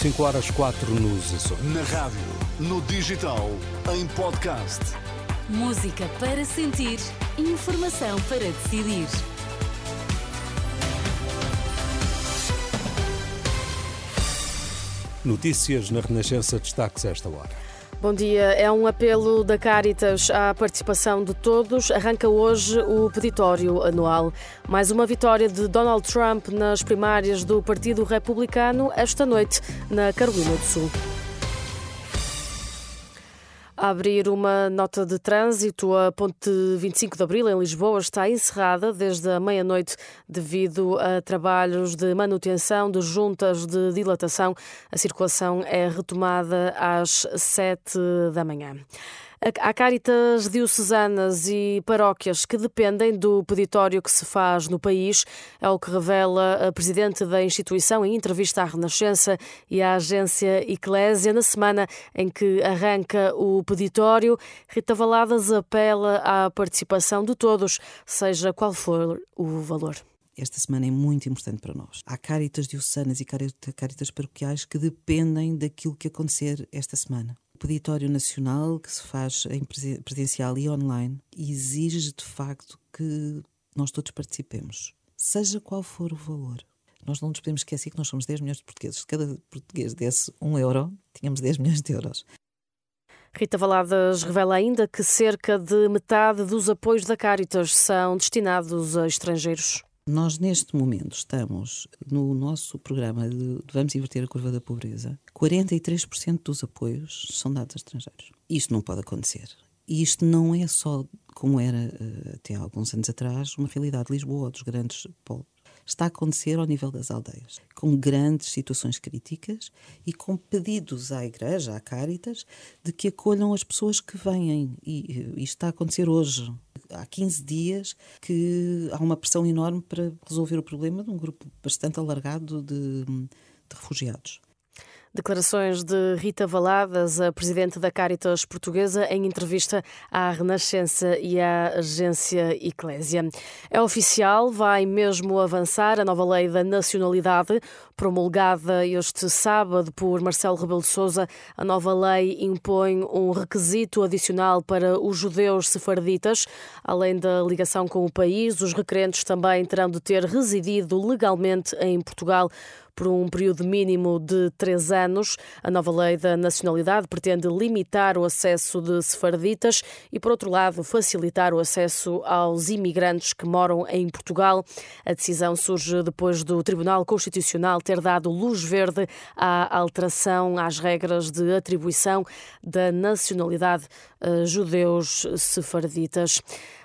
5 horas 4 nos Açores. Na rádio, no digital, em podcast. Música para sentir, informação para decidir. Notícias na Renascença destaques esta hora. Bom dia. É um apelo da Caritas à participação de todos. Arranca hoje o peditório anual. Mais uma vitória de Donald Trump nas primárias do Partido Republicano esta noite na Carolina do Sul. A abrir uma nota de trânsito, a ponte 25 de Abril em Lisboa está encerrada desde a meia-noite devido a trabalhos de manutenção de juntas de dilatação. A circulação é retomada às 7 da manhã. Há Cáritas diocesanas e paróquias que dependem do peditório que se faz no país, é o que revela a presidente da instituição em entrevista à Renascença e à agência Eclésia na semana em que arranca o peditório. Rita Valadas apela à participação de todos, seja qual for o valor esta semana é muito importante para nós. Há cáritas diocesanas e cáritas paroquiais que dependem daquilo que acontecer esta semana peditório nacional que se faz em presencial e online exige de facto que nós todos participemos, seja qual for o valor. Nós não nos podemos esquecer que nós somos 10 milhões de portugueses. Se cada português desse um euro, tínhamos 10 milhões de euros. Rita Valadas revela ainda que cerca de metade dos apoios da Caritas são destinados a estrangeiros. Nós, neste momento, estamos no nosso programa de Vamos Inverter a Curva da Pobreza. 43% dos apoios são dados a estrangeiros. Isto não pode acontecer. E isto não é só, como era uh, até alguns anos atrás, uma realidade de Lisboa ou dos grandes polos está a acontecer ao nível das aldeias, com grandes situações críticas e com pedidos à Igreja, à Caritas, de que acolham as pessoas que vêm. E isto está a acontecer hoje. Há 15 dias que há uma pressão enorme para resolver o problema de um grupo bastante alargado de, de refugiados. Declarações de Rita Valadas, a presidente da Caritas Portuguesa, em entrevista à Renascença e à agência Eclésia. É oficial, vai mesmo avançar a nova lei da nacionalidade, promulgada este sábado por Marcelo Rebelo de Sousa. A nova lei impõe um requisito adicional para os judeus sefarditas. Além da ligação com o país, os requerentes também terão de ter residido legalmente em Portugal por um período mínimo de três anos. A nova lei da nacionalidade pretende limitar o acesso de sefarditas e, por outro lado, facilitar o acesso aos imigrantes que moram em Portugal. A decisão surge depois do Tribunal Constitucional ter dado luz verde à alteração às regras de atribuição da nacionalidade a judeus sefarditas.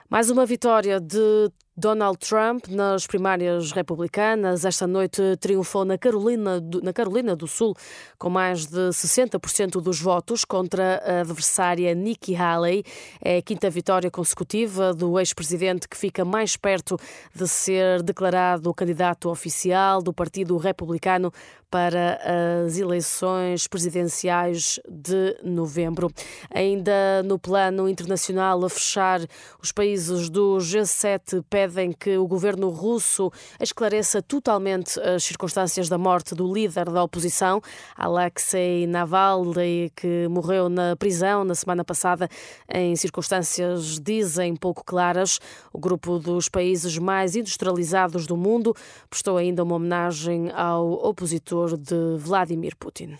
Mais uma vitória de Donald Trump nas primárias republicanas. Esta noite triunfou na Carolina, do, na Carolina do Sul com mais de 60% dos votos contra a adversária Nikki Haley. É a quinta vitória consecutiva do ex-presidente que fica mais perto de ser declarado candidato oficial do Partido Republicano para as eleições presidenciais de novembro. Ainda no plano internacional, a fechar, os países do G7 pedem que o governo russo esclareça totalmente as circunstâncias da morte do líder da oposição, Alexei Navalny, que morreu na prisão na semana passada em circunstâncias, dizem, pouco claras. O grupo dos países mais industrializados do mundo prestou ainda uma homenagem ao opositor de Vladimir Putin.